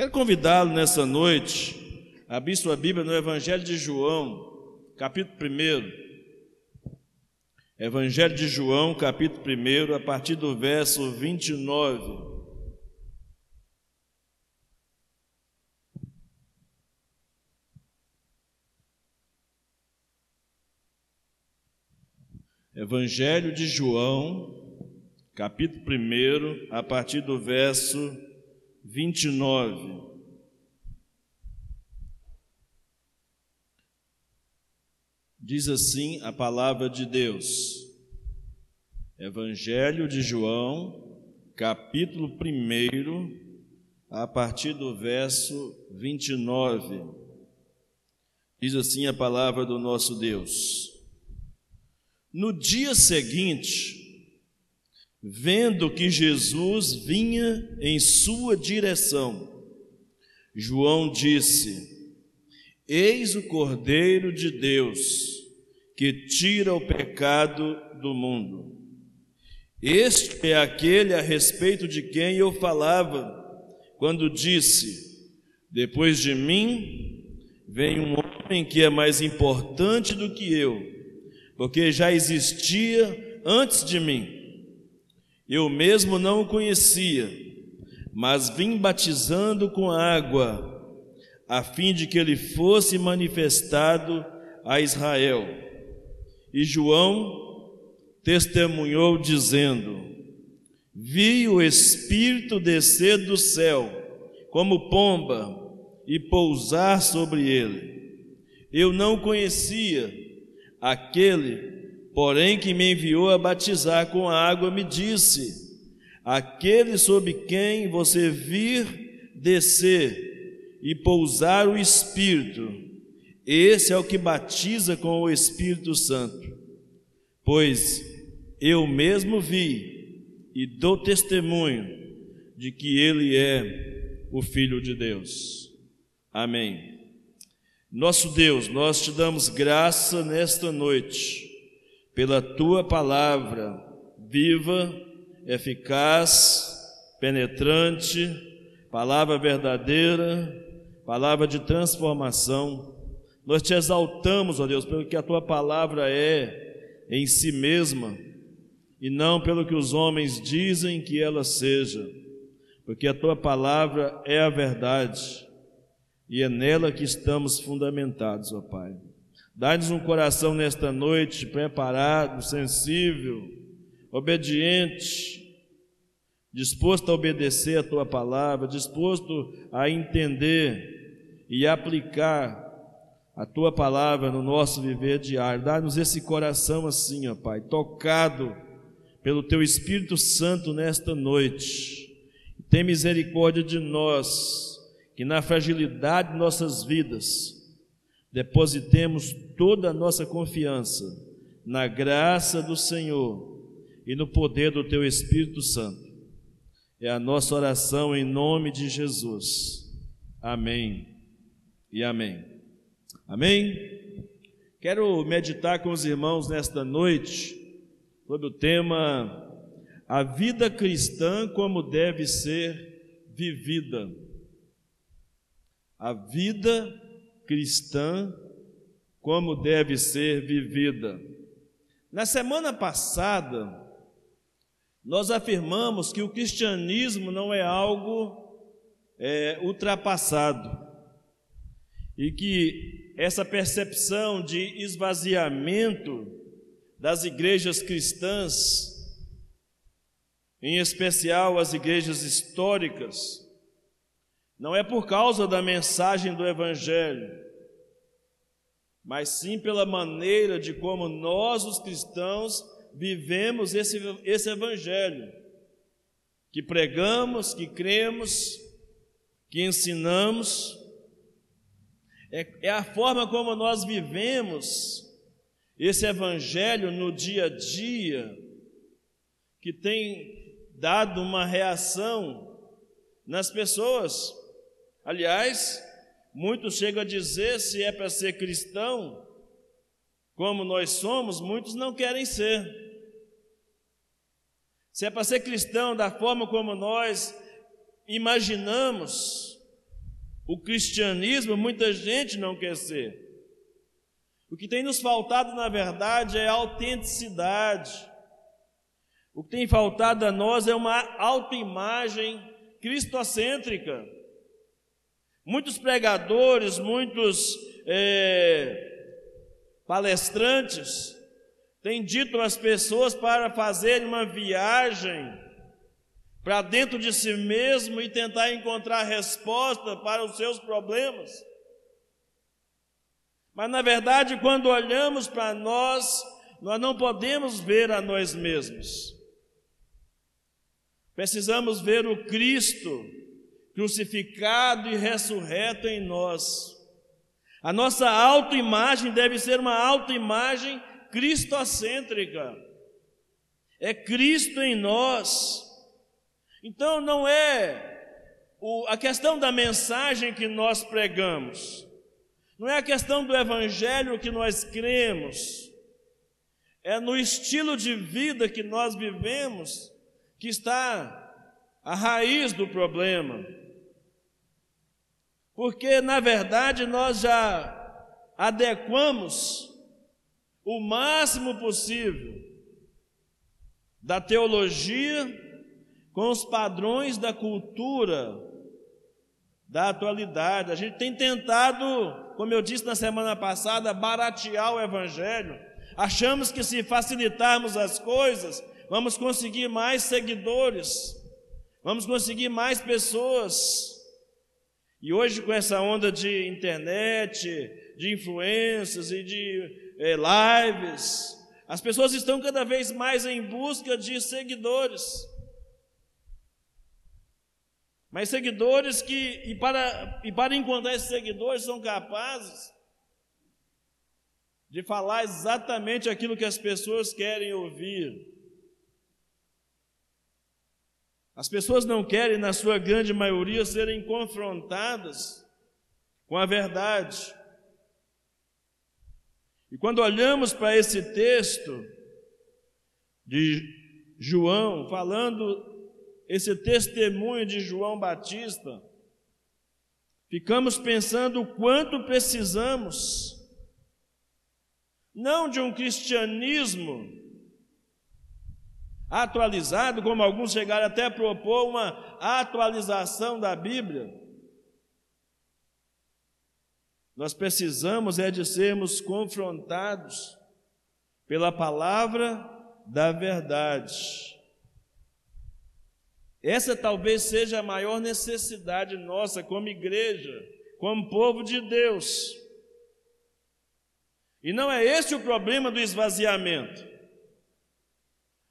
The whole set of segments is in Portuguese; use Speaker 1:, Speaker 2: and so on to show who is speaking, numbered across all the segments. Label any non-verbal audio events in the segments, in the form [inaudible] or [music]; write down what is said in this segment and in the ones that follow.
Speaker 1: Quero convidá-lo nessa noite a abrir sua Bíblia no Evangelho de João, capítulo 1. Evangelho de João, capítulo 1, a partir do verso 29. Evangelho de João, capítulo 1, a partir do verso 29. Diz assim a palavra de Deus. Evangelho de João, capítulo 1, a partir do verso 29. Diz assim a palavra do nosso Deus. No dia seguinte, vendo que Jesus vinha em sua direção, João disse: Eis o Cordeiro de Deus que tira o pecado do mundo. Este é aquele a respeito de quem eu falava quando disse: Depois de mim vem um homem que é mais importante do que eu porque já existia antes de mim. Eu mesmo não o conhecia, mas vim batizando com água, a fim de que ele fosse manifestado a Israel. E João testemunhou, dizendo: Vi o Espírito descer do céu, como pomba, e pousar sobre ele. Eu não conhecia, Aquele, porém, que me enviou a batizar com água, me disse: Aquele sob quem você vir descer e pousar o Espírito, esse é o que batiza com o Espírito Santo. Pois eu mesmo vi e dou testemunho de que ele é o Filho de Deus. Amém. Nosso Deus, nós te damos graça nesta noite, pela tua palavra viva, eficaz, penetrante, palavra verdadeira, palavra de transformação. Nós te exaltamos, ó Deus, pelo que a tua palavra é em si mesma e não pelo que os homens dizem que ela seja, porque a tua palavra é a verdade e é nela que estamos fundamentados, ó Pai. Dá-nos um coração nesta noite preparado, sensível, obediente, disposto a obedecer a tua palavra, disposto a entender e aplicar a tua palavra no nosso viver diário. Dá-nos esse coração assim, ó Pai, tocado pelo teu Espírito Santo nesta noite. Tem misericórdia de nós que na fragilidade de nossas vidas depositemos toda a nossa confiança na graça do Senhor e no poder do Teu Espírito Santo. É a nossa oração em nome de Jesus. Amém e amém. Amém? Quero meditar com os irmãos nesta noite sobre o tema A vida cristã como deve ser vivida a vida cristã como deve ser vivida. Na semana passada, nós afirmamos que o cristianismo não é algo é, ultrapassado e que essa percepção de esvaziamento das igrejas cristãs, em especial as igrejas históricas, não é por causa da mensagem do Evangelho, mas sim pela maneira de como nós, os cristãos, vivemos esse, esse Evangelho, que pregamos, que cremos, que ensinamos, é, é a forma como nós vivemos esse Evangelho no dia a dia, que tem dado uma reação nas pessoas. Aliás, muitos chegam a dizer se é para ser cristão, como nós somos, muitos não querem ser. Se é para ser cristão da forma como nós imaginamos, o cristianismo, muita gente não quer ser. O que tem nos faltado, na verdade, é autenticidade. O que tem faltado a nós é uma autoimagem cristocêntrica. Muitos pregadores, muitos é, palestrantes têm dito às pessoas para fazerem uma viagem para dentro de si mesmo e tentar encontrar resposta para os seus problemas. Mas na verdade, quando olhamos para nós, nós não podemos ver a nós mesmos. Precisamos ver o Cristo crucificado e ressurreto em nós. A nossa autoimagem deve ser uma autoimagem cristocêntrica. É Cristo em nós. Então não é o, a questão da mensagem que nós pregamos, não é a questão do evangelho que nós cremos, é no estilo de vida que nós vivemos que está a raiz do problema. Porque, na verdade, nós já adequamos o máximo possível da teologia com os padrões da cultura da atualidade. A gente tem tentado, como eu disse na semana passada, baratear o evangelho. Achamos que se facilitarmos as coisas, vamos conseguir mais seguidores, vamos conseguir mais pessoas. E hoje, com essa onda de internet, de influências e de é, lives, as pessoas estão cada vez mais em busca de seguidores. Mas seguidores que, e para, e para encontrar esses seguidores, são capazes de falar exatamente aquilo que as pessoas querem ouvir. As pessoas não querem, na sua grande maioria, serem confrontadas com a verdade. E quando olhamos para esse texto de João, falando esse testemunho de João Batista, ficamos pensando o quanto precisamos, não de um cristianismo atualizado, como alguns chegaram até a propor uma atualização da Bíblia. Nós precisamos é de sermos confrontados pela palavra da verdade. Essa talvez seja a maior necessidade nossa como igreja, como povo de Deus. E não é esse o problema do esvaziamento.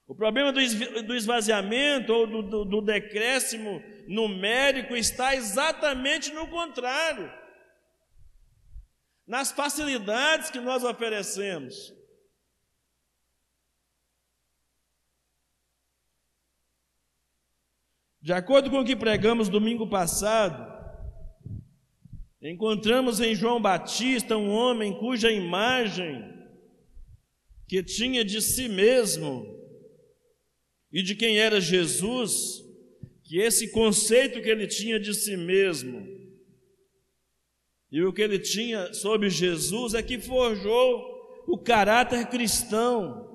Speaker 1: O problema do esvaziamento ou do, do, do decréscimo numérico está exatamente no contrário. Nas facilidades que nós oferecemos. De acordo com o que pregamos domingo passado, encontramos em João Batista um homem cuja imagem que tinha de si mesmo e de quem era Jesus, que esse conceito que ele tinha de si mesmo e o que ele tinha sobre Jesus é que forjou o caráter cristão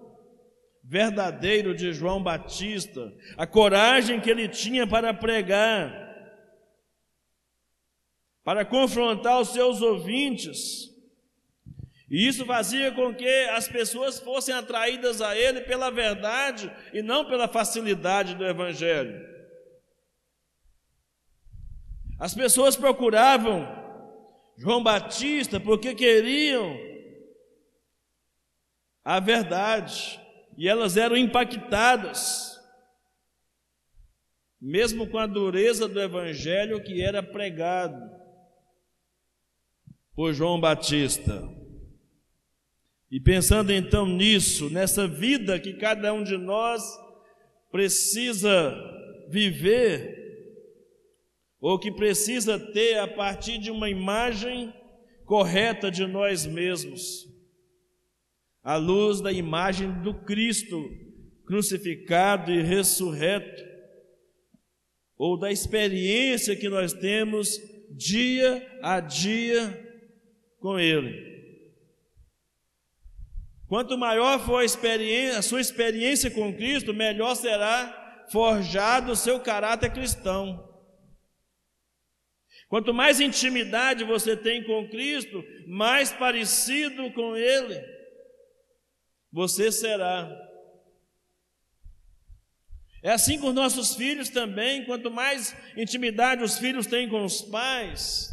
Speaker 1: verdadeiro de João Batista, a coragem que ele tinha para pregar, para confrontar os seus ouvintes. E isso fazia com que as pessoas fossem atraídas a ele pela verdade e não pela facilidade do Evangelho. As pessoas procuravam João Batista porque queriam a verdade e elas eram impactadas, mesmo com a dureza do evangelho que era pregado por João Batista. E pensando então nisso, nessa vida que cada um de nós precisa viver, ou que precisa ter a partir de uma imagem correta de nós mesmos à luz da imagem do Cristo crucificado e ressurreto, ou da experiência que nós temos dia a dia com Ele. Quanto maior for a, a sua experiência com Cristo, melhor será forjado o seu caráter cristão. Quanto mais intimidade você tem com Cristo, mais parecido com Ele você será. É assim com os nossos filhos também. Quanto mais intimidade os filhos têm com os pais,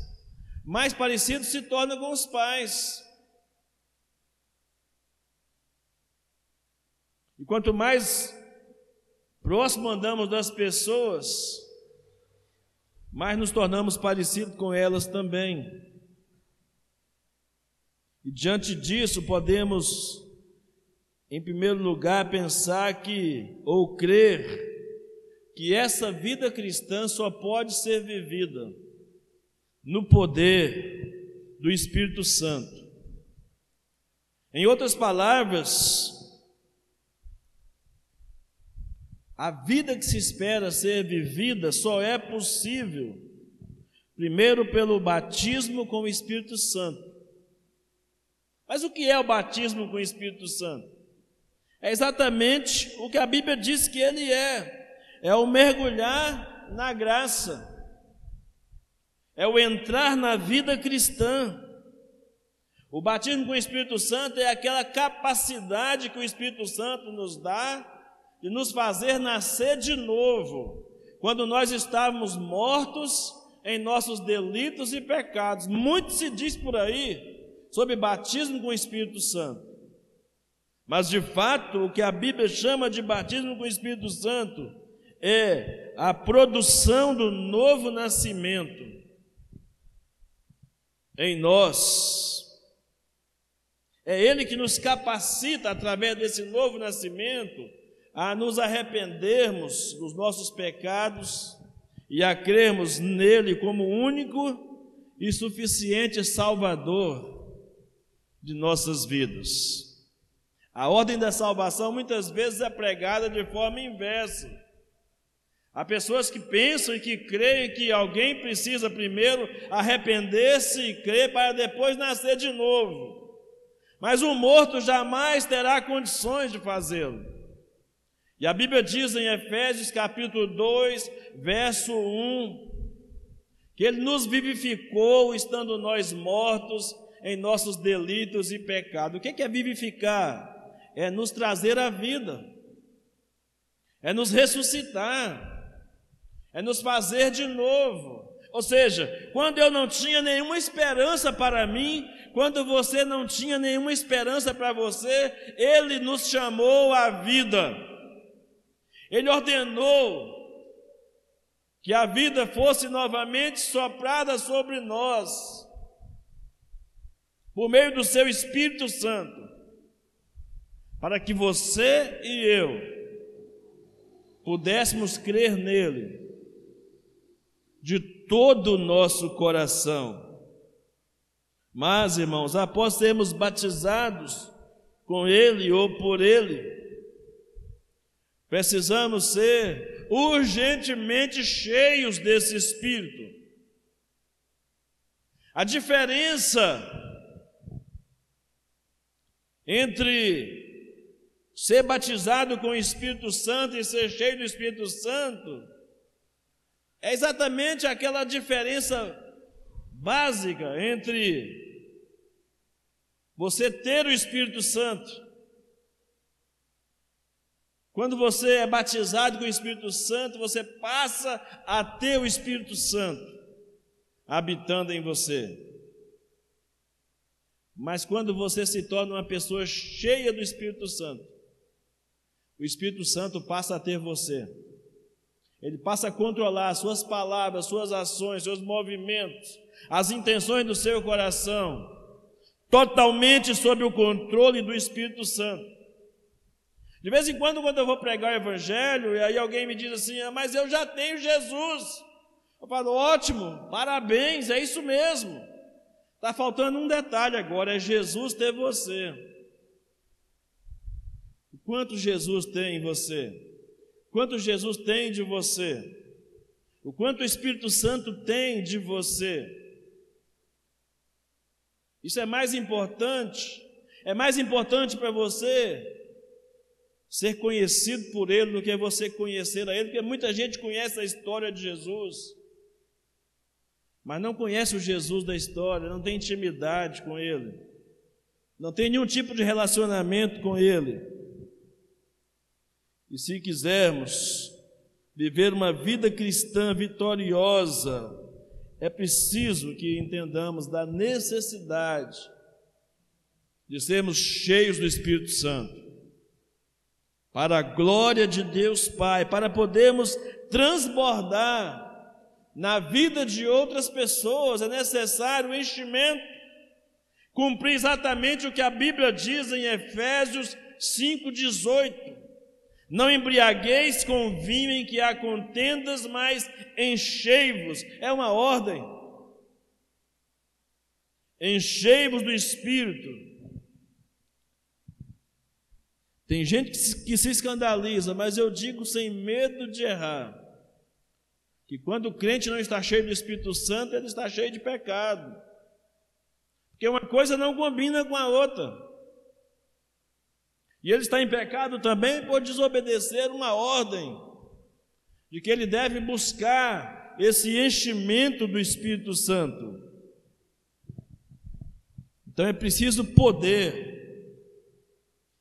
Speaker 1: mais parecido se torna com os pais. E quanto mais próximo andamos das pessoas, mais nos tornamos parecidos com elas também. E diante disso, podemos, em primeiro lugar, pensar que, ou crer, que essa vida cristã só pode ser vivida no poder do Espírito Santo. Em outras palavras, A vida que se espera ser vivida só é possível, primeiro, pelo batismo com o Espírito Santo. Mas o que é o batismo com o Espírito Santo? É exatamente o que a Bíblia diz que ele é: é o mergulhar na graça, é o entrar na vida cristã. O batismo com o Espírito Santo é aquela capacidade que o Espírito Santo nos dá de nos fazer nascer de novo, quando nós estávamos mortos em nossos delitos e pecados. Muito se diz por aí sobre batismo com o Espírito Santo. Mas de fato, o que a Bíblia chama de batismo com o Espírito Santo é a produção do novo nascimento em nós. É Ele que nos capacita, através desse novo nascimento, a nos arrependermos dos nossos pecados e a crermos nele como único e suficiente Salvador de nossas vidas. A ordem da salvação muitas vezes é pregada de forma inversa. Há pessoas que pensam e que creem que alguém precisa primeiro arrepender-se e crer para depois nascer de novo. Mas o morto jamais terá condições de fazê-lo. E a Bíblia diz em Efésios capítulo 2, verso 1, que Ele nos vivificou estando nós mortos em nossos delitos e pecados. O que é vivificar? É nos trazer a vida, é nos ressuscitar, é nos fazer de novo. Ou seja, quando eu não tinha nenhuma esperança para mim, quando você não tinha nenhuma esperança para você, Ele nos chamou à vida. Ele ordenou que a vida fosse novamente soprada sobre nós, por meio do seu Espírito Santo, para que você e eu pudéssemos crer nele de todo o nosso coração. Mas, irmãos, após sermos batizados com ele ou por ele, Precisamos ser urgentemente cheios desse Espírito. A diferença entre ser batizado com o Espírito Santo e ser cheio do Espírito Santo é exatamente aquela diferença básica entre você ter o Espírito Santo quando você é batizado com o Espírito Santo, você passa a ter o Espírito Santo habitando em você. Mas quando você se torna uma pessoa cheia do Espírito Santo, o Espírito Santo passa a ter você. Ele passa a controlar as suas palavras, suas ações, seus movimentos, as intenções do seu coração, totalmente sob o controle do Espírito Santo. De vez em quando, quando eu vou pregar o Evangelho, e aí alguém me diz assim: ah, Mas eu já tenho Jesus. Eu falo: Ótimo, parabéns, é isso mesmo. Está faltando um detalhe agora: é Jesus ter você. Quanto Jesus tem em você? Quanto Jesus tem de você? O quanto o Espírito Santo tem de você. Isso é mais importante. É mais importante para você ser conhecido por Ele do que você conhecer a Ele, porque muita gente conhece a história de Jesus, mas não conhece o Jesus da história, não tem intimidade com Ele, não tem nenhum tipo de relacionamento com Ele. E se quisermos viver uma vida cristã vitoriosa, é preciso que entendamos da necessidade de sermos cheios do Espírito Santo, para a glória de Deus Pai, para podermos transbordar na vida de outras pessoas, é necessário o enchimento, cumprir exatamente o que a Bíblia diz em Efésios 5,18. Não embriagueis com vinho em que há contendas, mas enchei-vos. É uma ordem. Enchei-vos do Espírito. Tem gente que se, que se escandaliza, mas eu digo sem medo de errar, que quando o crente não está cheio do Espírito Santo, ele está cheio de pecado. Porque uma coisa não combina com a outra. E ele está em pecado também por desobedecer uma ordem de que ele deve buscar esse enchimento do Espírito Santo. Então é preciso poder,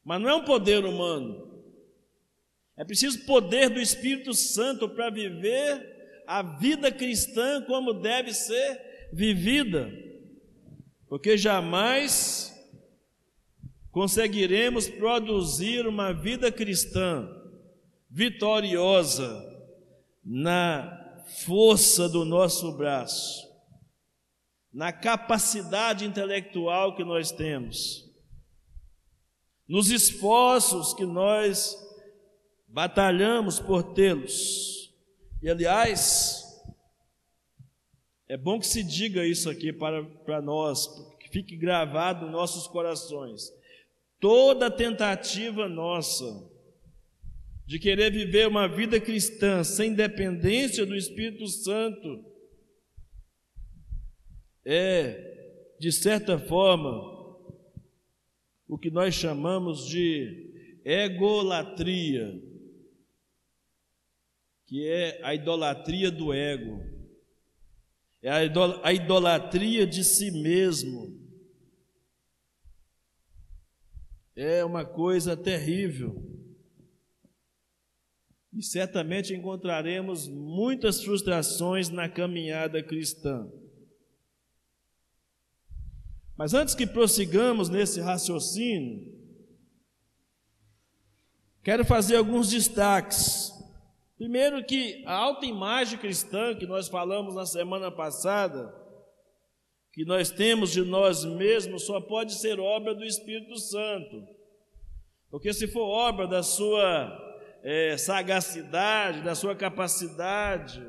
Speaker 1: mas não é um poder humano. É preciso poder do Espírito Santo para viver a vida cristã como deve ser vivida, porque jamais conseguiremos produzir uma vida cristã vitoriosa na força do nosso braço, na capacidade intelectual que nós temos, nos esforços que nós batalhamos por tê-los. E aliás, é bom que se diga isso aqui para, para nós, que fique gravado nos nossos corações. Toda tentativa nossa de querer viver uma vida cristã sem dependência do Espírito Santo é, de certa forma, o que nós chamamos de egolatria, que é a idolatria do ego, é a idolatria de si mesmo é uma coisa terrível. E certamente encontraremos muitas frustrações na caminhada cristã. Mas antes que prossigamos nesse raciocínio, quero fazer alguns destaques. Primeiro, que a autoimagem cristã que nós falamos na semana passada, que nós temos de nós mesmos só pode ser obra do Espírito Santo. Porque se for obra da sua é, sagacidade, da sua capacidade,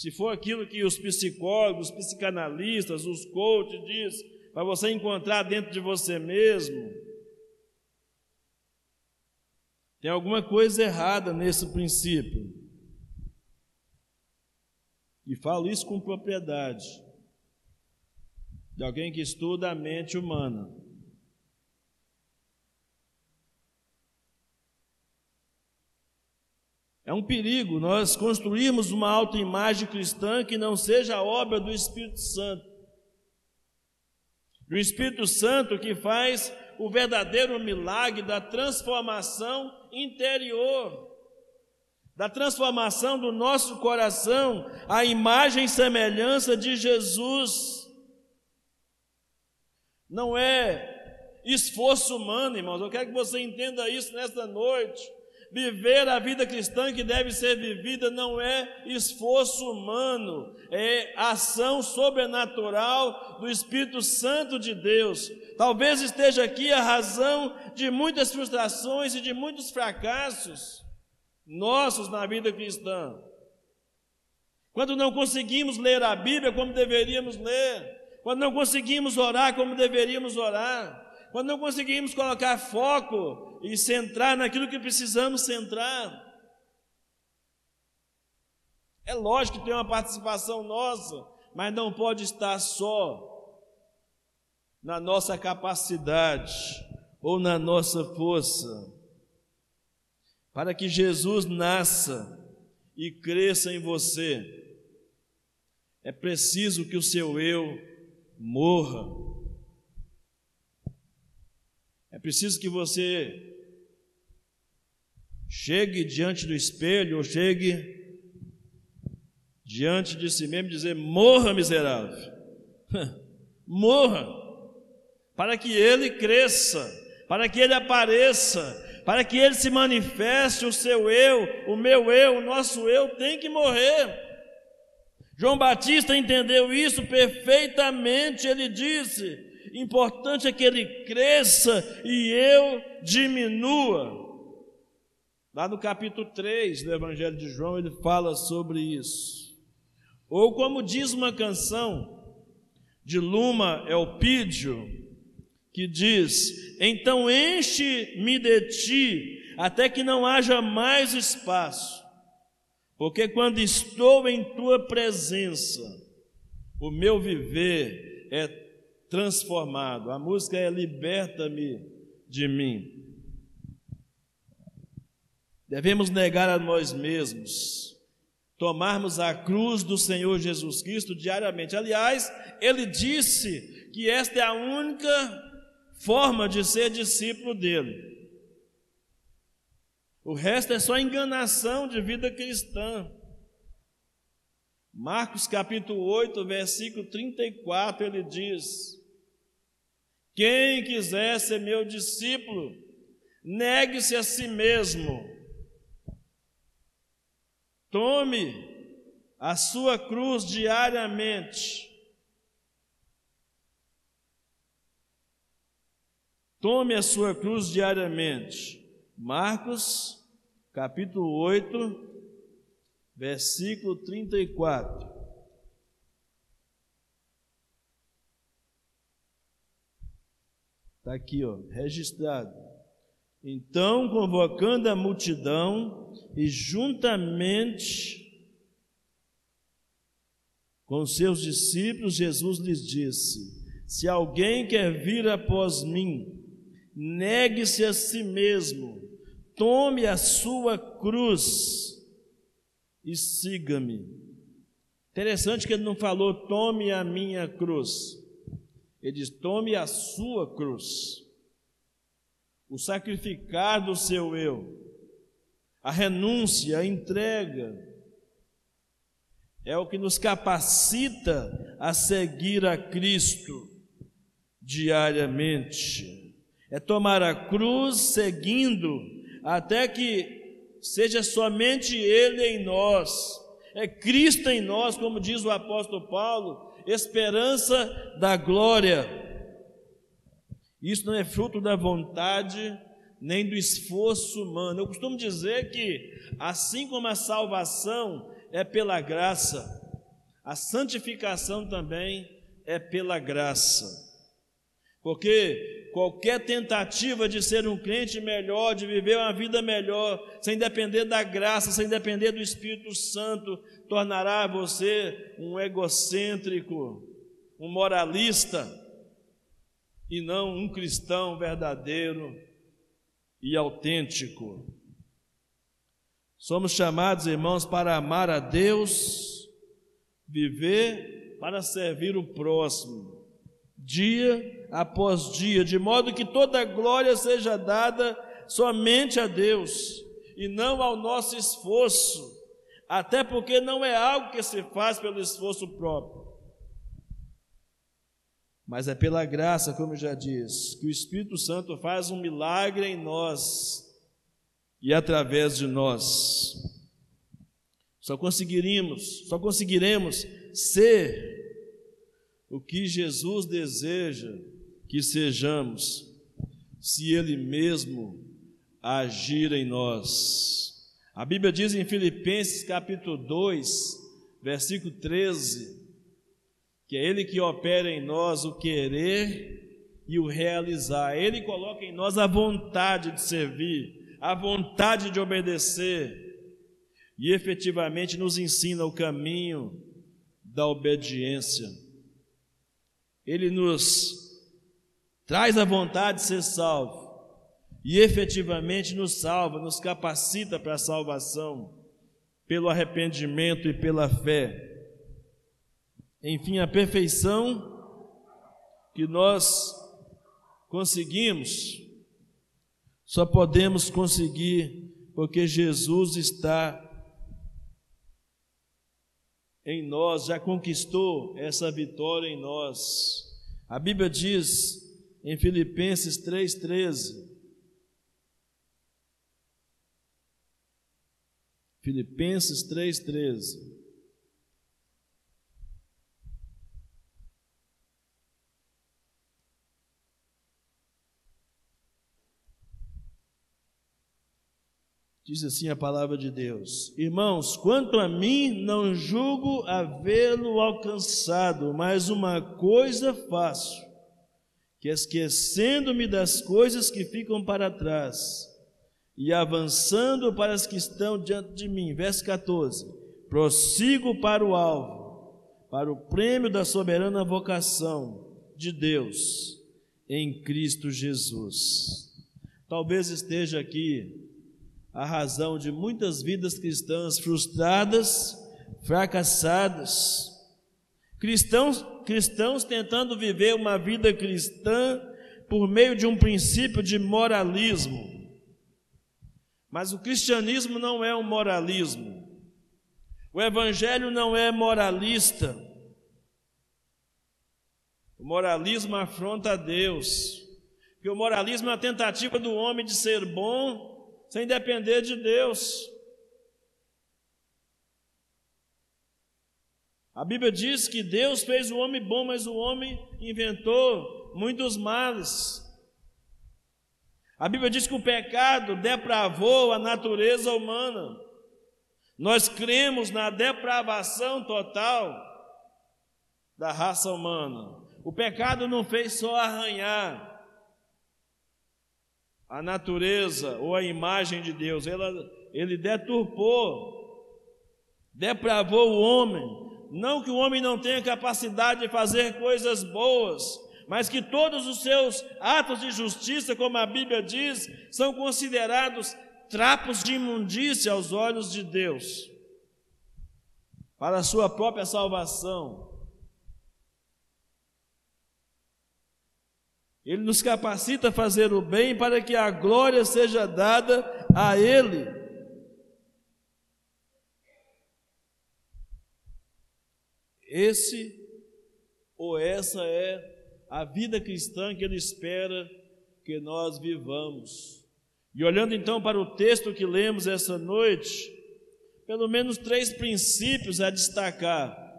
Speaker 1: se for aquilo que os psicólogos, os psicanalistas, os coaches diz, para você encontrar dentro de você mesmo, tem alguma coisa errada nesse princípio. E falo isso com propriedade de alguém que estuda a mente humana. É um perigo nós construirmos uma autoimagem cristã que não seja a obra do Espírito Santo. O Espírito Santo que faz o verdadeiro milagre da transformação interior, da transformação do nosso coração à imagem e semelhança de Jesus. Não é esforço humano, irmãos. Eu quero que você entenda isso nesta noite. Viver a vida cristã que deve ser vivida não é esforço humano, é ação sobrenatural do Espírito Santo de Deus. Talvez esteja aqui a razão de muitas frustrações e de muitos fracassos nossos na vida cristã. Quando não conseguimos ler a Bíblia como deveríamos ler, quando não conseguimos orar como deveríamos orar, quando não conseguimos colocar foco e centrar naquilo que precisamos centrar. É lógico que tem uma participação nossa, mas não pode estar só na nossa capacidade ou na nossa força. Para que Jesus nasça e cresça em você, é preciso que o seu eu morra. É preciso que você chegue diante do espelho, ou chegue diante de si mesmo e dizer: morra, miserável, [laughs] morra, para que ele cresça, para que ele apareça, para que ele se manifeste, o seu eu, o meu eu, o nosso eu tem que morrer. João Batista entendeu isso perfeitamente, ele disse: importante é que ele cresça e eu diminua. Lá no capítulo 3 do Evangelho de João, ele fala sobre isso. Ou como diz uma canção de Luma Elpídio, que diz: Então enche-me de ti, até que não haja mais espaço porque quando estou em tua presença, o meu viver é transformado. A música é Liberta-me de mim. Devemos negar a nós mesmos, tomarmos a cruz do Senhor Jesus Cristo diariamente. Aliás, ele disse que esta é a única forma de ser discípulo dele. O resto é só enganação de vida cristã. Marcos capítulo 8, versículo 34, ele diz: Quem quiser ser meu discípulo, negue-se a si mesmo, tome a sua cruz diariamente. Tome a sua cruz diariamente. Marcos, capítulo 8, versículo 34. Está aqui, ó, registrado. Então, convocando a multidão e juntamente com seus discípulos, Jesus lhes disse: Se alguém quer vir após mim, negue-se a si mesmo, tome a sua cruz e siga-me. Interessante que ele não falou, tome a minha cruz. Ele diz, tome a sua cruz. O sacrificar do seu eu, a renúncia, a entrega, é o que nos capacita a seguir a Cristo diariamente é tomar a cruz seguindo até que seja somente Ele em nós, é Cristo em nós, como diz o apóstolo Paulo, esperança da glória. Isso não é fruto da vontade nem do esforço humano. Eu costumo dizer que, assim como a salvação é pela graça, a santificação também é pela graça. Porque qualquer tentativa de ser um crente melhor, de viver uma vida melhor, sem depender da graça, sem depender do Espírito Santo, tornará você um egocêntrico, um moralista, e não um cristão verdadeiro e autêntico. Somos chamados, irmãos, para amar a Deus, viver para servir o próximo dia após dia, de modo que toda glória seja dada somente a Deus e não ao nosso esforço, até porque não é algo que se faz pelo esforço próprio, mas é pela graça, como já diz, que o Espírito Santo faz um milagre em nós e através de nós. Só conseguiríamos, só conseguiremos ser o que Jesus deseja que sejamos, se Ele mesmo agir em nós. A Bíblia diz em Filipenses capítulo 2, versículo 13, que é Ele que opera em nós o querer e o realizar. Ele coloca em nós a vontade de servir, a vontade de obedecer. e efetivamente nos ensina o caminho da obediência. Ele nos traz a vontade de ser salvo e efetivamente nos salva, nos capacita para a salvação pelo arrependimento e pela fé. Enfim, a perfeição que nós conseguimos, só podemos conseguir porque Jesus está em nós, já conquistou essa vitória em nós. A Bíblia diz em Filipenses 3,13: Filipenses 3,13. Diz assim a palavra de Deus: Irmãos, quanto a mim, não julgo havê-lo alcançado, mas uma coisa faço, que esquecendo-me das coisas que ficam para trás e avançando para as que estão diante de mim. Verso 14: Prossigo para o alvo, para o prêmio da soberana vocação de Deus em Cristo Jesus. Talvez esteja aqui a razão de muitas vidas cristãs frustradas, fracassadas, cristãos, cristãos tentando viver uma vida cristã por meio de um princípio de moralismo mas o cristianismo não é um moralismo. O evangelho não é moralista. O moralismo afronta a Deus. Porque o moralismo é a tentativa do homem de ser bom sem depender de Deus. A Bíblia diz que Deus fez o homem bom, mas o homem inventou muitos males. A Bíblia diz que o pecado depravou a natureza humana. Nós cremos na depravação total da raça humana. O pecado não fez só arranhar a natureza ou a imagem de Deus, ele deturpou, depravou o homem. Não que o homem não tenha capacidade de fazer coisas boas, mas que todos os seus atos de justiça, como a Bíblia diz, são considerados trapos de imundícia aos olhos de Deus, para a sua própria salvação. Ele nos capacita a fazer o bem para que a glória seja dada a Ele. Esse ou essa é a vida cristã que Ele espera que nós vivamos. E olhando então para o texto que lemos essa noite, pelo menos três princípios a destacar,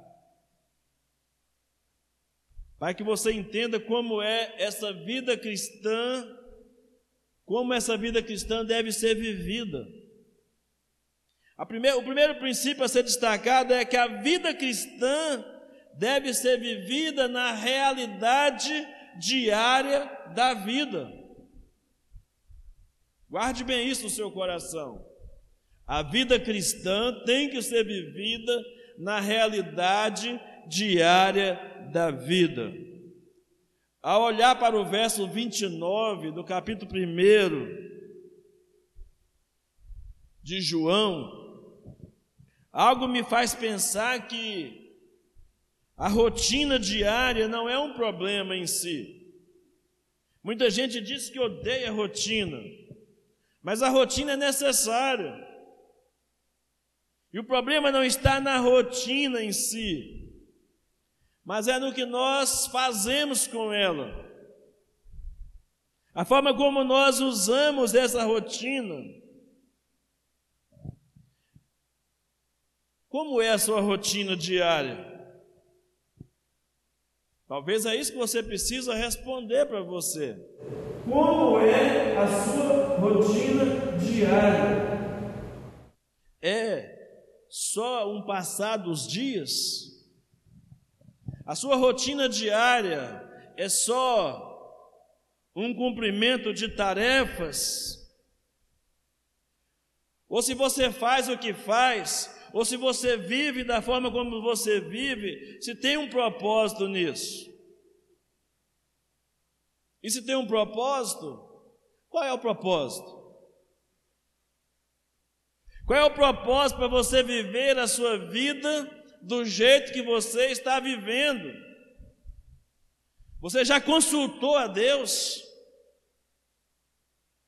Speaker 1: para que você entenda como é essa vida cristã, como essa vida cristã deve ser vivida. O primeiro princípio a ser destacado é que a vida cristã deve ser vivida na realidade diária da vida. Guarde bem isso no seu coração. A vida cristã tem que ser vivida na realidade diária da vida. Ao olhar para o verso 29 do capítulo 1 de João, algo me faz pensar que a rotina diária não é um problema em si. Muita gente diz que odeia a rotina, mas a rotina é necessária. E o problema não está na rotina em si, mas é no que nós fazemos com ela. A forma como nós usamos essa rotina. Como é a sua rotina diária? Talvez é isso que você precisa responder para você. Como é a sua rotina diária? É só um passar dos dias? A sua rotina diária é só um cumprimento de tarefas? ou se você faz o que faz, ou se você vive da forma como você vive, se tem um propósito nisso. E se tem um propósito, qual é o propósito? Qual é o propósito para você viver a sua vida do jeito que você está vivendo? Você já consultou a Deus?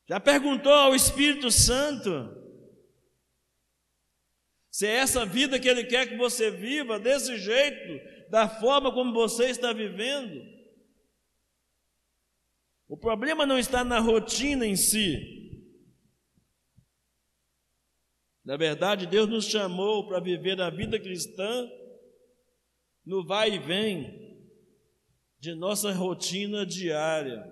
Speaker 1: Já perguntou ao Espírito Santo? Se é essa vida que Ele quer que você viva, desse jeito, da forma como você está vivendo. O problema não está na rotina em si. Na verdade, Deus nos chamou para viver a vida cristã no vai e vem de nossa rotina diária.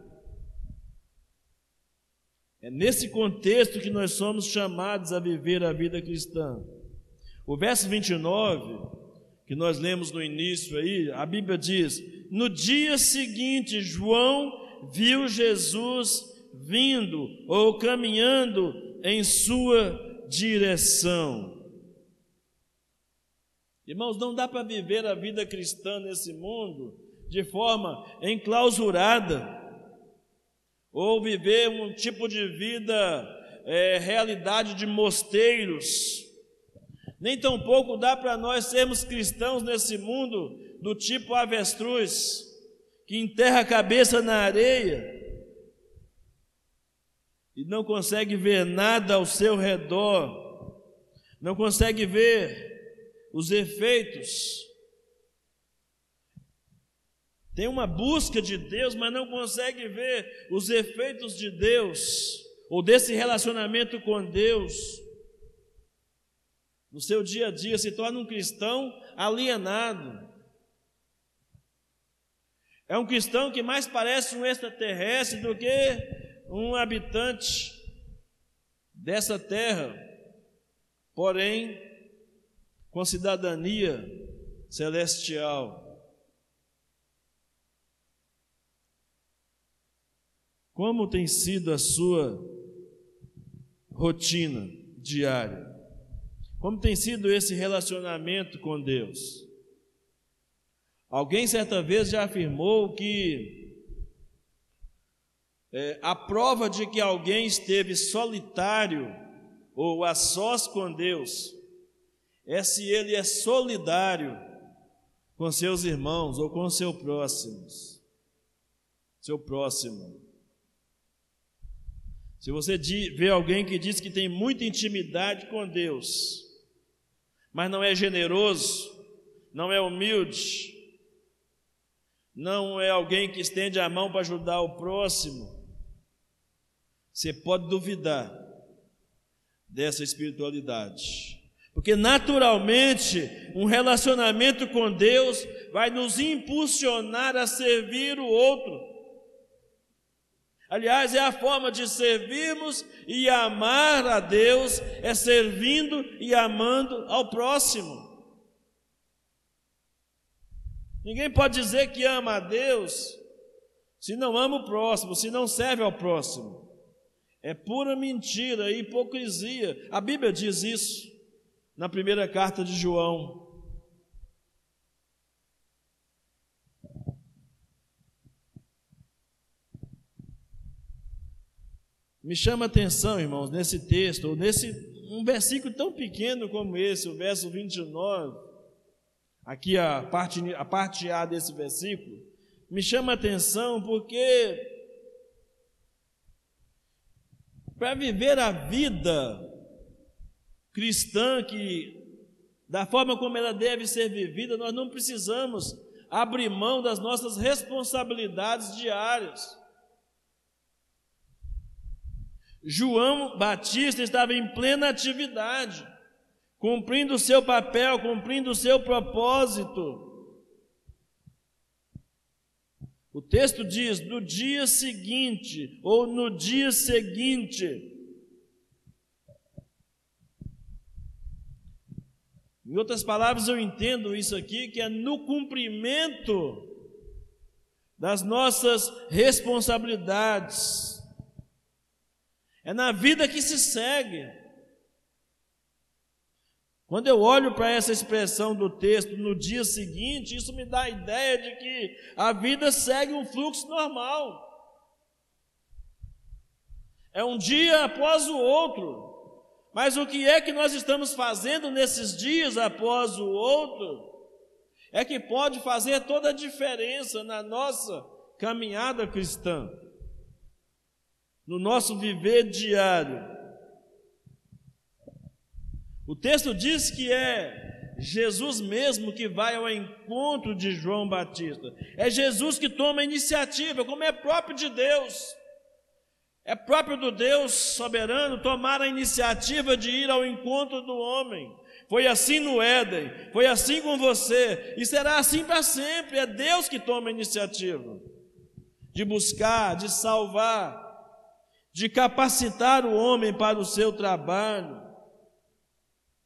Speaker 1: É nesse contexto que nós somos chamados a viver a vida cristã. O verso 29, que nós lemos no início aí, a Bíblia diz: No dia seguinte, João viu Jesus vindo ou caminhando em sua direção. Irmãos, não dá para viver a vida cristã nesse mundo de forma enclausurada, ou viver um tipo de vida, é, realidade de mosteiros, nem tampouco dá para nós sermos cristãos nesse mundo do tipo avestruz, que enterra a cabeça na areia e não consegue ver nada ao seu redor, não consegue ver os efeitos. Tem uma busca de Deus, mas não consegue ver os efeitos de Deus, ou desse relacionamento com Deus no seu dia a dia, se torna um cristão alienado. É um cristão que mais parece um extraterrestre do que um habitante dessa terra, porém com cidadania celestial. Como tem sido a sua rotina diária? Como tem sido esse relacionamento com Deus? Alguém certa vez já afirmou que é, a prova de que alguém esteve solitário ou a sós com Deus é se ele é solidário com seus irmãos ou com seu próximos, seu próximo. Se você vê alguém que diz que tem muita intimidade com Deus, mas não é generoso, não é humilde, não é alguém que estende a mão para ajudar o próximo, você pode duvidar dessa espiritualidade. Porque naturalmente um relacionamento com Deus vai nos impulsionar a servir o outro. Aliás, é a forma de servirmos e amar a Deus, é servindo e amando ao próximo. Ninguém pode dizer que ama a Deus se não ama o próximo, se não serve ao próximo. É pura mentira e hipocrisia. A Bíblia diz isso na primeira carta de João. Me chama a atenção, irmãos, nesse texto, ou nesse um versículo tão pequeno como esse, o verso 29, aqui a parte, a parte A desse versículo, me chama a atenção porque para viver a vida cristã que da forma como ela deve ser vivida, nós não precisamos abrir mão das nossas responsabilidades diárias. João Batista estava em plena atividade, cumprindo o seu papel, cumprindo o seu propósito. O texto diz: no dia seguinte, ou no dia seguinte. Em outras palavras, eu entendo isso aqui, que é no cumprimento das nossas responsabilidades, é na vida que se segue. Quando eu olho para essa expressão do texto no dia seguinte, isso me dá a ideia de que a vida segue um fluxo normal. É um dia após o outro. Mas o que é que nós estamos fazendo nesses dias após o outro é que pode fazer toda a diferença na nossa caminhada cristã, no nosso viver diário. O texto diz que é Jesus mesmo que vai ao encontro de João Batista. É Jesus que toma a iniciativa, como é próprio de Deus. É próprio do Deus soberano tomar a iniciativa de ir ao encontro do homem. Foi assim no Éden, foi assim com você, e será assim para sempre. É Deus que toma a iniciativa de buscar, de salvar, de capacitar o homem para o seu trabalho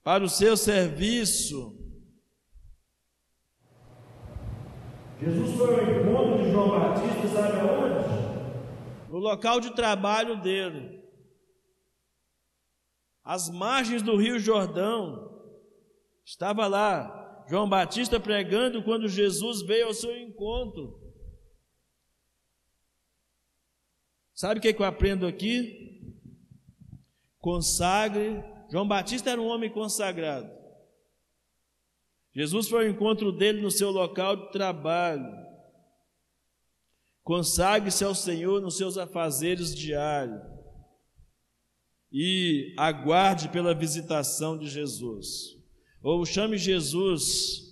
Speaker 1: para o seu serviço. Jesus foi ao encontro de João Batista, sabe aonde? No local de trabalho dele. Às margens do Rio Jordão. Estava lá João Batista pregando quando Jesus veio ao seu encontro. Sabe o que, é que eu aprendo aqui? Consagre João Batista era um homem consagrado. Jesus foi ao encontro dele no seu local de trabalho. Consagre-se ao Senhor nos seus afazeres diários e aguarde pela visitação de Jesus. Ou chame Jesus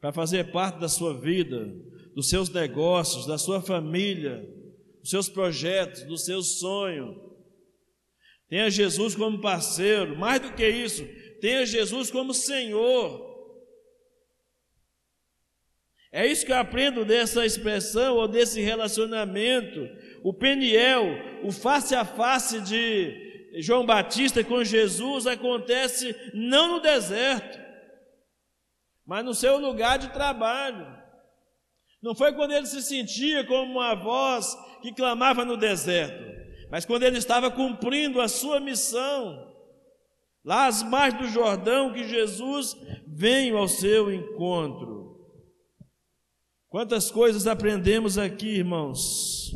Speaker 1: para fazer parte da sua vida, dos seus negócios, da sua família, dos seus projetos, dos seus sonhos Tenha Jesus como parceiro, mais do que isso, tenha Jesus como Senhor. É isso que eu aprendo dessa expressão ou desse relacionamento. O Peniel, o face a face de João Batista com Jesus acontece não no deserto, mas no seu lugar de trabalho. Não foi quando ele se sentia como uma voz que clamava no deserto. Mas quando ele estava cumprindo a sua missão, lá às margens do Jordão, que Jesus veio ao seu encontro. Quantas coisas aprendemos aqui, irmãos?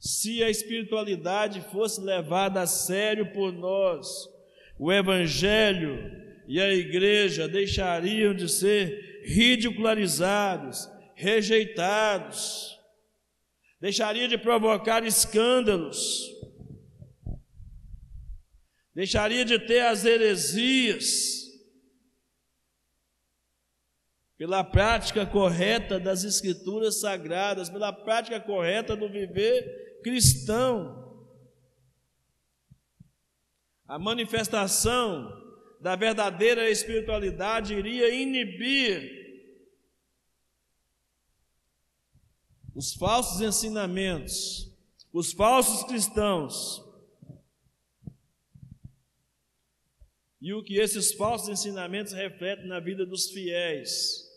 Speaker 1: Se a espiritualidade fosse levada a sério por nós, o Evangelho e a igreja deixariam de ser ridicularizados, rejeitados, deixaria de provocar escândalos, deixaria de ter as heresias, pela prática correta das Escrituras sagradas, pela prática correta do viver cristão. A manifestação da verdadeira espiritualidade iria inibir os falsos ensinamentos, os falsos cristãos, e o que esses falsos ensinamentos refletem na vida dos fiéis,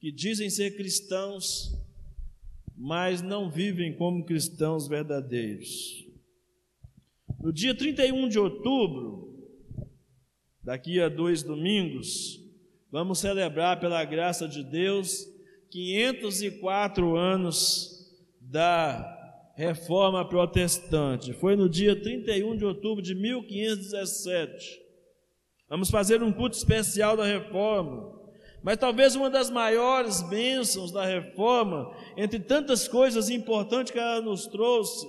Speaker 1: que dizem ser cristãos, mas não vivem como cristãos verdadeiros. No dia 31 de outubro, daqui a dois domingos, vamos celebrar, pela graça de Deus, 504 anos da Reforma Protestante. Foi no dia 31 de outubro de 1517. Vamos fazer um culto especial da Reforma. Mas talvez uma das maiores bênçãos da Reforma, entre tantas coisas importantes que ela nos trouxe,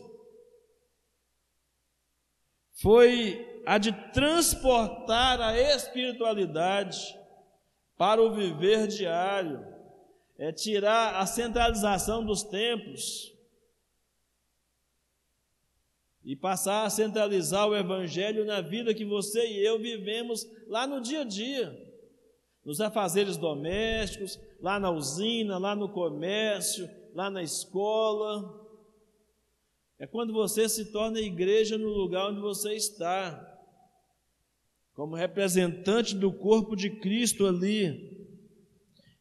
Speaker 1: foi a de transportar a espiritualidade para o viver diário é tirar a centralização dos templos e passar a centralizar o Evangelho na vida que você e eu vivemos lá no dia a dia, nos afazeres domésticos, lá na usina, lá no comércio, lá na escola. É quando você se torna igreja no lugar onde você está, como representante do corpo de Cristo ali.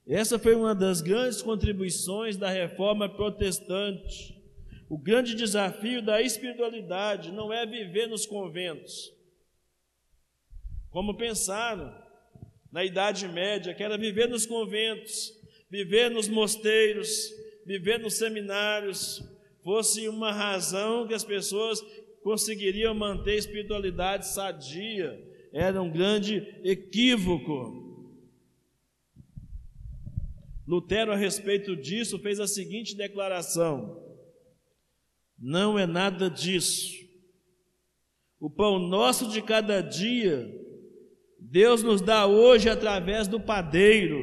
Speaker 1: Essa foi uma das grandes contribuições da reforma protestante. O grande desafio da espiritualidade não é viver nos conventos, como pensaram na Idade Média, que era viver nos conventos, viver nos mosteiros, viver nos seminários, fosse uma razão que as pessoas conseguiriam manter a espiritualidade sadia. Era um grande equívoco. Lutero, a respeito disso, fez a seguinte declaração: Não é nada disso. O pão nosso de cada dia, Deus nos dá hoje através do padeiro.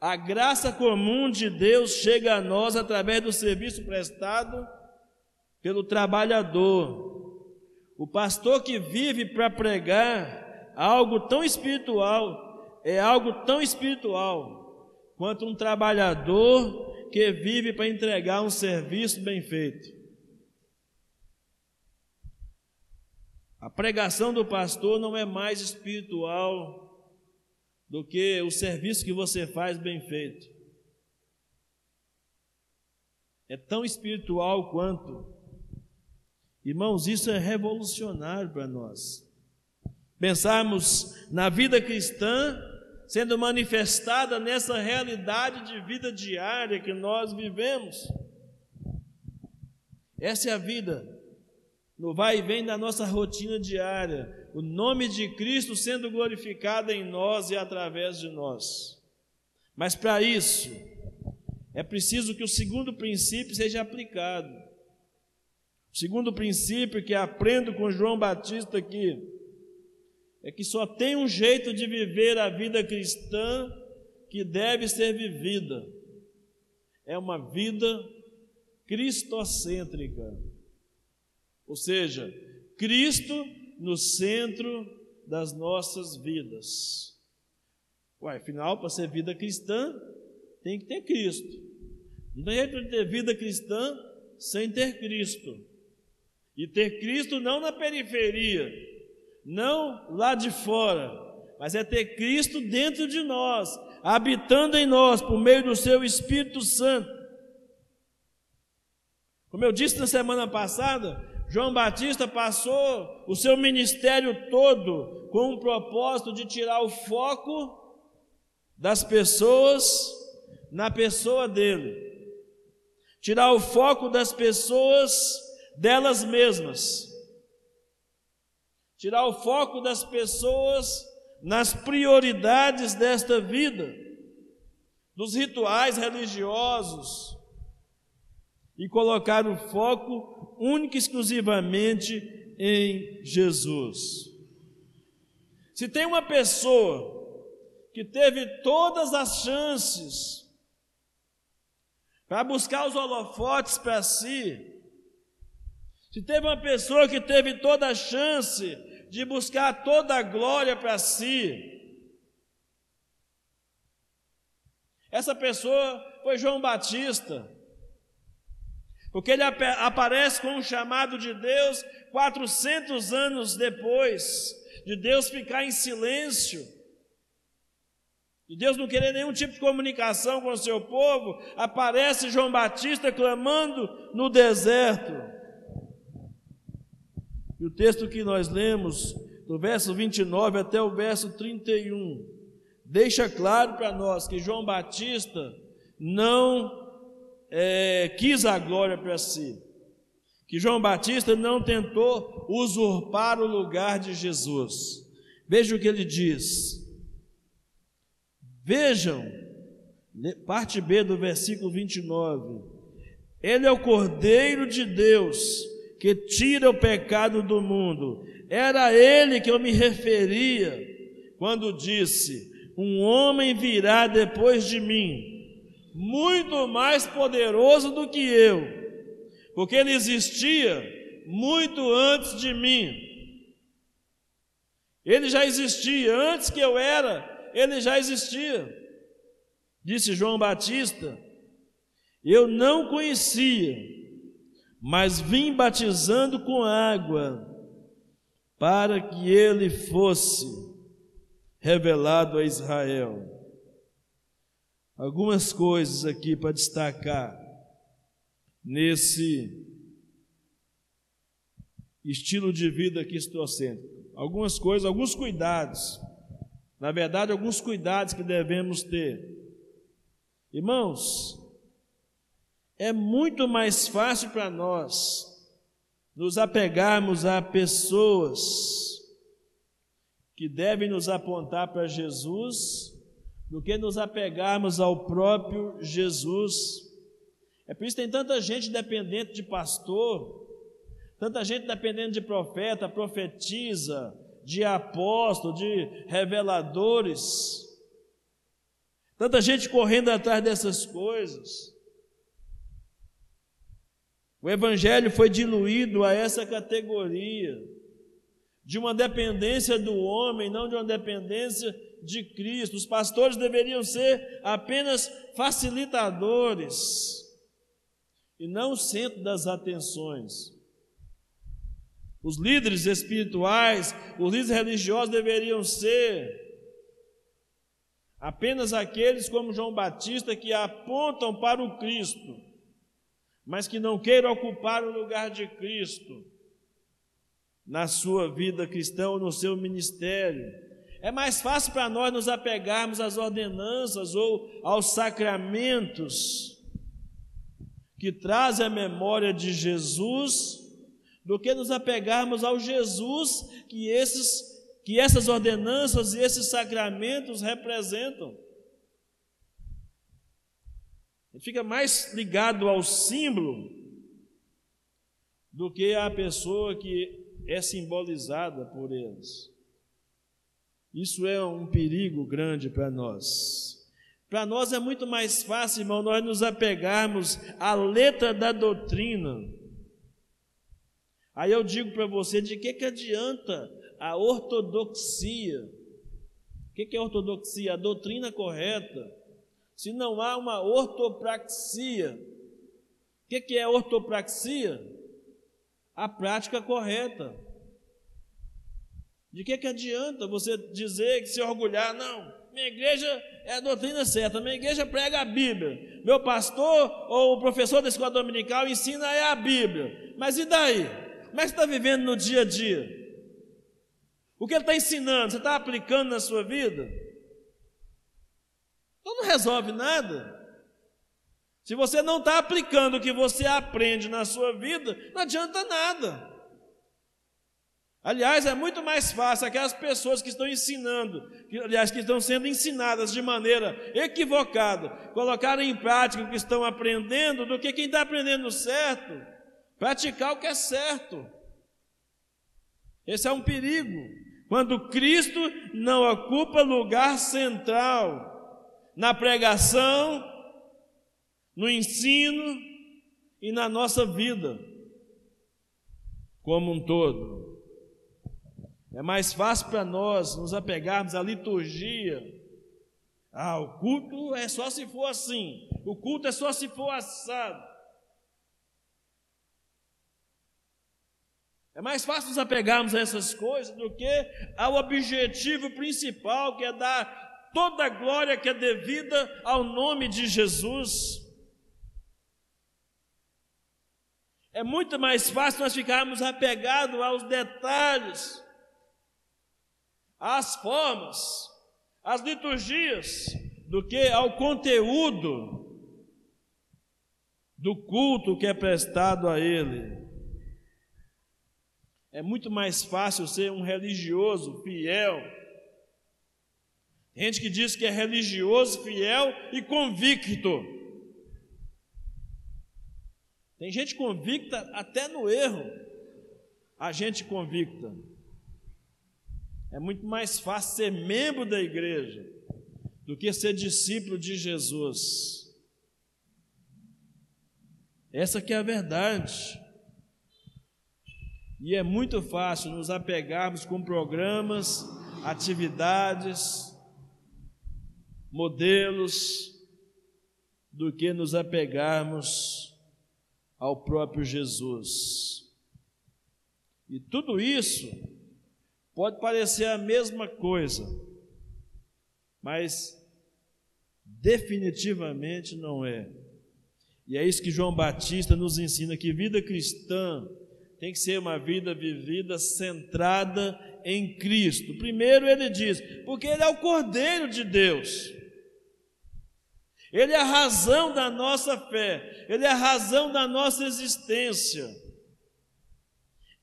Speaker 1: A graça comum de Deus chega a nós através do serviço prestado pelo trabalhador. O pastor que vive para pregar algo tão espiritual, é algo tão espiritual quanto um trabalhador que vive para entregar um serviço bem feito. A pregação do pastor não é mais espiritual do que o serviço que você faz bem feito. É tão espiritual quanto. Irmãos, isso é revolucionário para nós. Pensarmos na vida cristã sendo manifestada nessa realidade de vida diária que nós vivemos. Essa é a vida, no vai e vem da nossa rotina diária, o nome de Cristo sendo glorificado em nós e através de nós. Mas para isso, é preciso que o segundo princípio seja aplicado. O segundo princípio que aprendo com João Batista aqui, é que só tem um jeito de viver a vida cristã que deve ser vivida. É uma vida cristocêntrica. Ou seja, Cristo no centro das nossas vidas. Ué, afinal, para ser vida cristã, tem que ter Cristo. Não tem jeito de ter vida cristã sem ter Cristo. E ter Cristo não na periferia, não lá de fora, mas é ter Cristo dentro de nós, habitando em nós por meio do seu Espírito Santo. Como eu disse na semana passada, João Batista passou o seu ministério todo com o propósito de tirar o foco das pessoas na pessoa dele, tirar o foco das pessoas delas mesmas tirar o foco das pessoas nas prioridades desta vida, dos rituais religiosos, e colocar o foco única e exclusivamente em Jesus. Se tem uma pessoa que teve todas as chances para buscar os holofotes para si, se teve uma pessoa que teve toda a chance de buscar toda a glória para si. Essa pessoa foi João Batista, porque ele ap aparece com um chamado de Deus 400 anos depois, de Deus ficar em silêncio, de Deus não querer nenhum tipo de comunicação com o seu povo, aparece João Batista clamando no deserto. E o texto que nós lemos, do verso 29 até o verso 31, deixa claro para nós que João Batista não é, quis a glória para si, que João Batista não tentou usurpar o lugar de Jesus. Veja o que ele diz. Vejam, parte B do versículo 29. Ele é o Cordeiro de Deus que tira o pecado do mundo. Era a ele que eu me referia quando disse: Um homem virá depois de mim, muito mais poderoso do que eu, porque ele existia muito antes de mim. Ele já existia, antes que eu era, ele já existia. Disse João Batista: Eu não conhecia mas vim batizando com água, para que ele fosse revelado a Israel. Algumas coisas aqui para destacar nesse estilo de vida cristocêntrico. Algumas coisas, alguns cuidados Na verdade, alguns cuidados que devemos ter. Irmãos, é muito mais fácil para nós nos apegarmos a pessoas que devem nos apontar para Jesus do que nos apegarmos ao próprio Jesus. É por isso que tem tanta gente dependente de pastor, tanta gente dependente de profeta, profetiza, de apóstolo, de reveladores, tanta gente correndo atrás dessas coisas. O Evangelho foi diluído a essa categoria, de uma dependência do homem, não de uma dependência de Cristo. Os pastores deveriam ser apenas facilitadores e não o centro das atenções. Os líderes espirituais, os líderes religiosos deveriam ser apenas aqueles como João Batista que apontam para o Cristo, mas que não queiram ocupar o lugar de Cristo na sua vida cristã ou no seu ministério. É mais fácil para nós nos apegarmos às ordenanças ou aos sacramentos que trazem a memória de Jesus do que nos apegarmos ao Jesus que, esses, que essas ordenanças e esses sacramentos representam. Ele fica mais ligado ao símbolo do que à pessoa que é simbolizada por eles. Isso é um perigo grande para nós. Para nós é muito mais fácil, irmão, nós nos apegarmos à letra da doutrina Aí eu digo para você: de que, que adianta a ortodoxia? O que, que é ortodoxia? A doutrina correta. Se não há uma ortopraxia. O que, que é ortopraxia? A prática correta. De que, que adianta você dizer que se orgulhar? Não, minha igreja é a doutrina certa, minha igreja prega a Bíblia. Meu pastor ou o professor da escola dominical ensina é a Bíblia. Mas e daí? Como é que você está vivendo no dia a dia? O que ele está ensinando, você está aplicando na sua vida? Então não resolve nada. Se você não está aplicando o que você aprende na sua vida, não adianta nada. Aliás, é muito mais fácil aquelas pessoas que estão ensinando, que, aliás, que estão sendo ensinadas de maneira equivocada, colocarem em prática o que estão aprendendo, do que quem está aprendendo certo praticar o que é certo. Esse é um perigo. Quando Cristo não ocupa lugar central na pregação, no ensino e na nossa vida como um todo. É mais fácil para nós nos apegarmos à liturgia. Ah, o culto é só se for assim. O culto é só se for assado. É mais fácil nos apegarmos a essas coisas do que ao objetivo principal, que é dar toda a glória que é devida ao nome de Jesus. É muito mais fácil nós ficarmos apegados aos detalhes, às formas, às liturgias, do que ao conteúdo do culto que é prestado a Ele. É muito mais fácil ser um religioso fiel. Gente que diz que é religioso, fiel e convicto. Tem gente convicta até no erro. A gente convicta. É muito mais fácil ser membro da igreja do que ser discípulo de Jesus. Essa que é a verdade. E é muito fácil nos apegarmos com programas, atividades, modelos, do que nos apegarmos ao próprio Jesus. E tudo isso pode parecer a mesma coisa, mas definitivamente não é. E é isso que João Batista nos ensina: que vida cristã tem que ser uma vida vivida centrada em Cristo. Primeiro ele diz, porque ele é o Cordeiro de Deus. Ele é a razão da nossa fé, ele é a razão da nossa existência.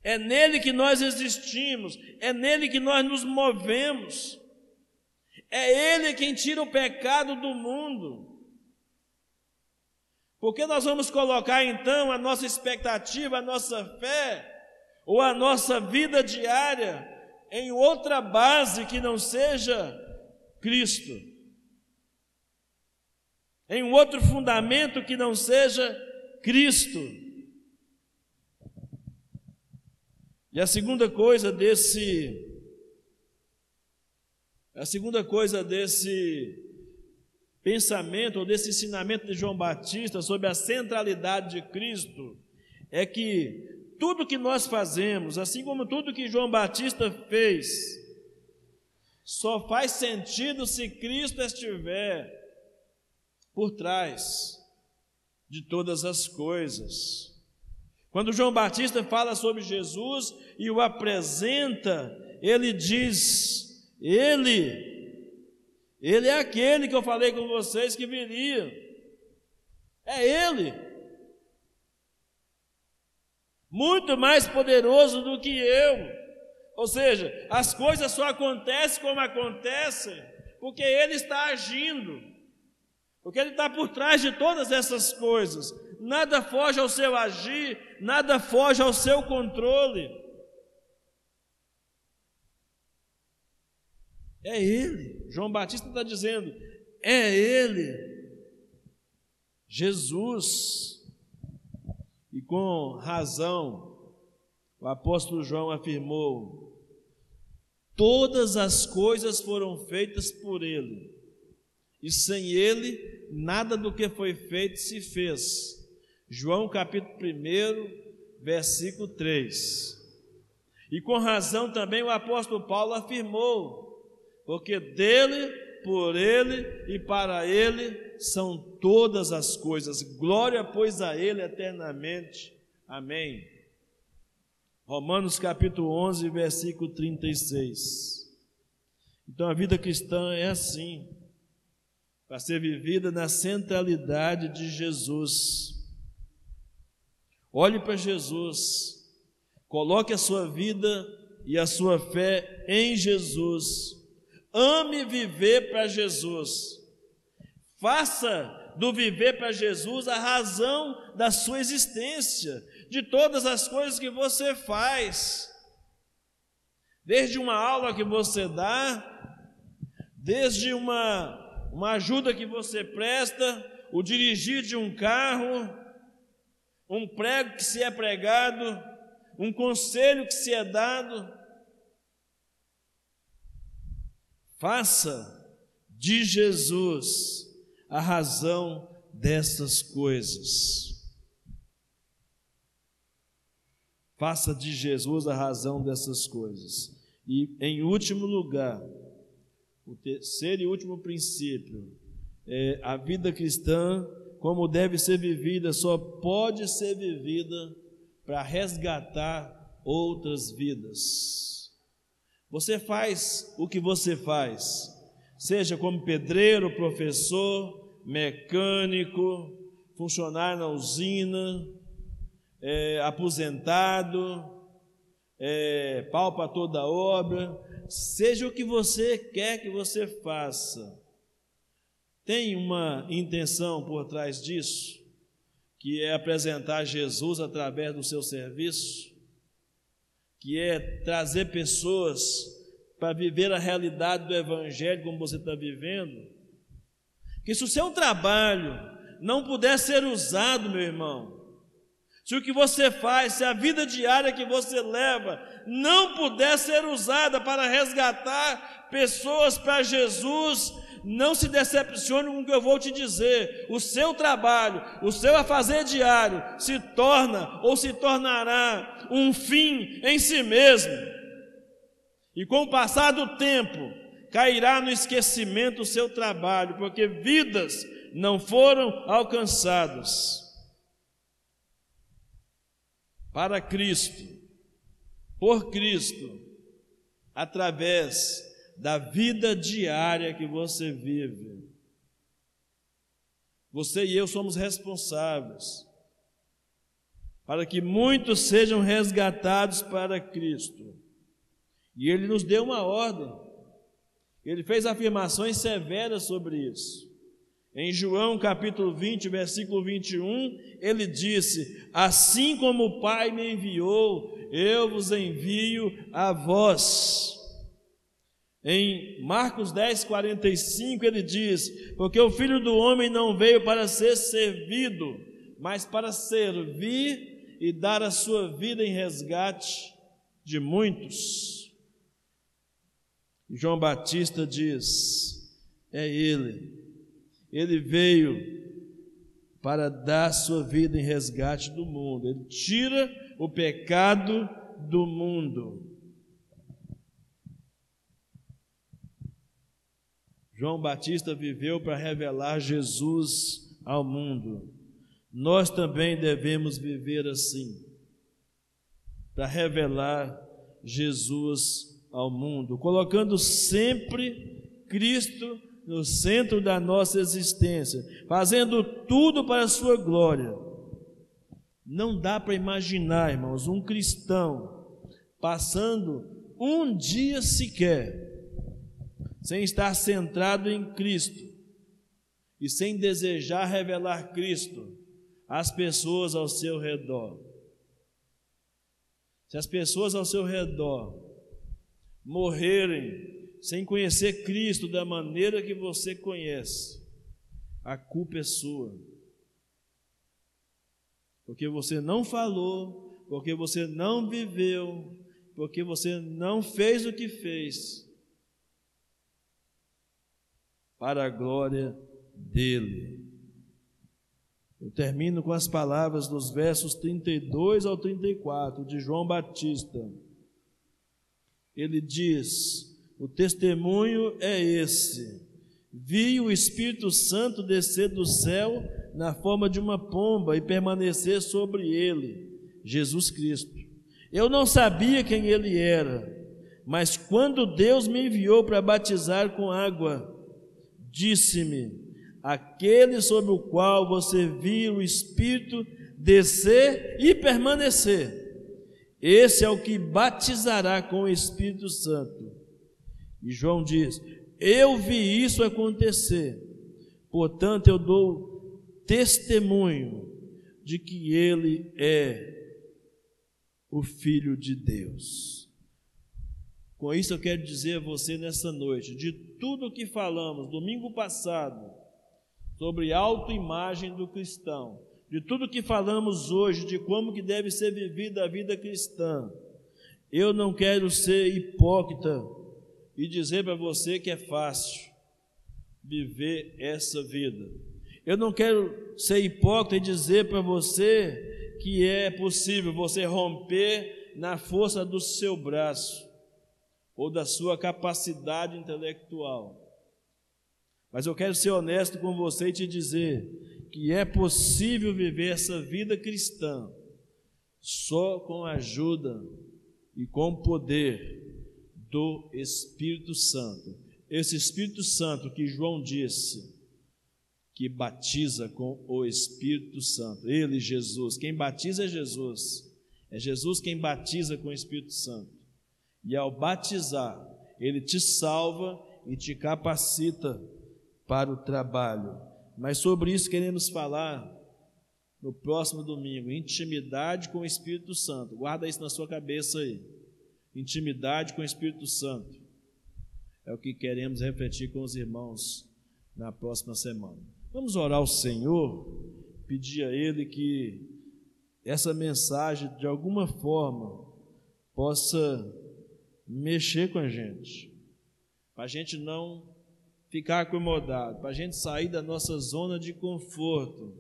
Speaker 1: É nele que nós existimos, é nele que nós nos movemos. É ele quem tira o pecado do mundo. Porque nós vamos colocar então a nossa expectativa, a nossa fé, ou a nossa vida diária em outra base que não seja Cristo, em um outro fundamento que não seja Cristo. E a segunda coisa desse a segunda coisa desse pensamento ou desse ensinamento de João Batista sobre a centralidade de Cristo é que tudo que nós fazemos, assim como tudo que João Batista fez, só faz sentido se Cristo estiver por trás de todas as coisas. Quando João Batista fala sobre Jesus e o apresenta, ele diz: Ele ele é aquele que eu falei com vocês que viria. É Ele. Muito mais poderoso do que eu. Ou seja, as coisas só acontecem como acontecem, porque Ele está agindo. Porque Ele está por trás de todas essas coisas. Nada foge ao seu agir, nada foge ao seu controle. É Ele. João Batista está dizendo: é Ele, Jesus. E com razão, o apóstolo João afirmou: todas as coisas foram feitas por Ele, e sem Ele, nada do que foi feito se fez. João capítulo 1, versículo 3. E com razão também o apóstolo Paulo afirmou: porque dele, por ele e para ele são todas as coisas. Glória, pois, a ele eternamente. Amém. Romanos capítulo 11, versículo 36. Então a vida cristã é assim, para ser vivida na centralidade de Jesus. Olhe para Jesus, coloque a sua vida e a sua fé em Jesus Ame viver para Jesus. Faça do viver para Jesus a razão da sua existência, de todas as coisas que você faz. Desde uma aula que você dá, desde uma, uma ajuda que você presta, o dirigir de um carro, um prego que se é pregado, um conselho que se é dado, Faça de Jesus a razão dessas coisas. Faça de Jesus a razão dessas coisas. E, em último lugar, o terceiro e último princípio, é a vida cristã, como deve ser vivida, só pode ser vivida para resgatar outras vidas. Você faz o que você faz, seja como pedreiro, professor, mecânico, funcionário na usina, é, aposentado, é, pau para toda obra, seja o que você quer que você faça. Tem uma intenção por trás disso, que é apresentar Jesus através do seu serviço? que é trazer pessoas para viver a realidade do Evangelho como você está vivendo. Que se o seu trabalho não puder ser usado, meu irmão, se o que você faz, se a vida diária que você leva não puder ser usada para resgatar pessoas para Jesus, não se decepcione com o que eu vou te dizer. O seu trabalho, o seu a fazer diário, se torna ou se tornará um fim em si mesmo. E com o passar do tempo, cairá no esquecimento o seu trabalho, porque vidas não foram alcançadas. Para Cristo, por Cristo, através da vida diária que você vive. Você e eu somos responsáveis para que muitos sejam resgatados para Cristo. E Ele nos deu uma ordem, Ele fez afirmações severas sobre isso. Em João capítulo 20, versículo 21, ele disse: Assim como o Pai me enviou, eu vos envio a vós. Em Marcos 10, 45, ele diz: Porque o filho do homem não veio para ser servido, mas para servir e dar a sua vida em resgate de muitos. João Batista diz: É ele. Ele veio para dar sua vida em resgate do mundo. Ele tira o pecado do mundo. João Batista viveu para revelar Jesus ao mundo. Nós também devemos viver assim, para revelar Jesus ao mundo, colocando sempre Cristo no centro da nossa existência, fazendo tudo para a sua glória. Não dá para imaginar, irmãos, um cristão passando um dia sequer sem estar centrado em Cristo e sem desejar revelar Cristo às pessoas ao seu redor. Se as pessoas ao seu redor morrerem sem conhecer Cristo da maneira que você conhece, a culpa é sua. Porque você não falou, porque você não viveu, porque você não fez o que fez para a glória dele. Eu termino com as palavras dos versos 32 ao 34 de João Batista. Ele diz: O testemunho é esse. Vi o Espírito Santo descer do céu na forma de uma pomba e permanecer sobre ele, Jesus Cristo. Eu não sabia quem ele era, mas quando Deus me enviou para batizar com água, disse-me: aquele sobre o qual você viu o Espírito descer e permanecer, esse é o que batizará com o Espírito Santo. E João diz: Eu vi isso acontecer, portanto eu dou testemunho de que ele é o Filho de Deus. Com isso eu quero dizer a você nessa noite, de tudo que falamos domingo passado sobre autoimagem do cristão, de tudo que falamos hoje de como que deve ser vivida a vida cristã, eu não quero ser hipócrita e dizer para você que é fácil viver essa vida. Eu não quero ser hipócrita e dizer para você que é possível você romper na força do seu braço ou da sua capacidade intelectual. Mas eu quero ser honesto com você e te dizer que é possível viver essa vida cristã só com a ajuda e com poder do Espírito Santo. Esse Espírito Santo que João disse que batiza com o Espírito Santo. Ele, Jesus, quem batiza é Jesus. É Jesus quem batiza com o Espírito Santo. E ao batizar, ele te salva e te capacita para o trabalho. Mas sobre isso queremos falar no próximo domingo, intimidade com o Espírito Santo. Guarda isso na sua cabeça aí. Intimidade com o Espírito Santo. É o que queremos refletir com os irmãos na próxima semana. Vamos orar ao Senhor, pedir a Ele que essa mensagem, de alguma forma, possa mexer com a gente, para a gente não ficar acomodado, para a gente sair da nossa zona de conforto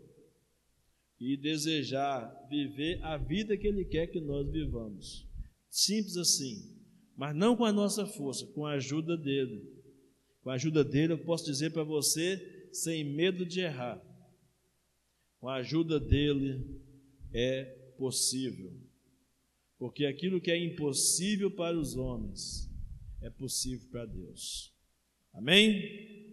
Speaker 1: e desejar viver a vida que Ele quer que nós vivamos. Simples assim, mas não com a nossa força, com a ajuda dEle. Com a ajuda dEle, eu posso dizer para você, sem medo de errar, com a ajuda dEle é possível.
Speaker 2: porque aquilo que é impossível para os homens é possível para Deus. Amém?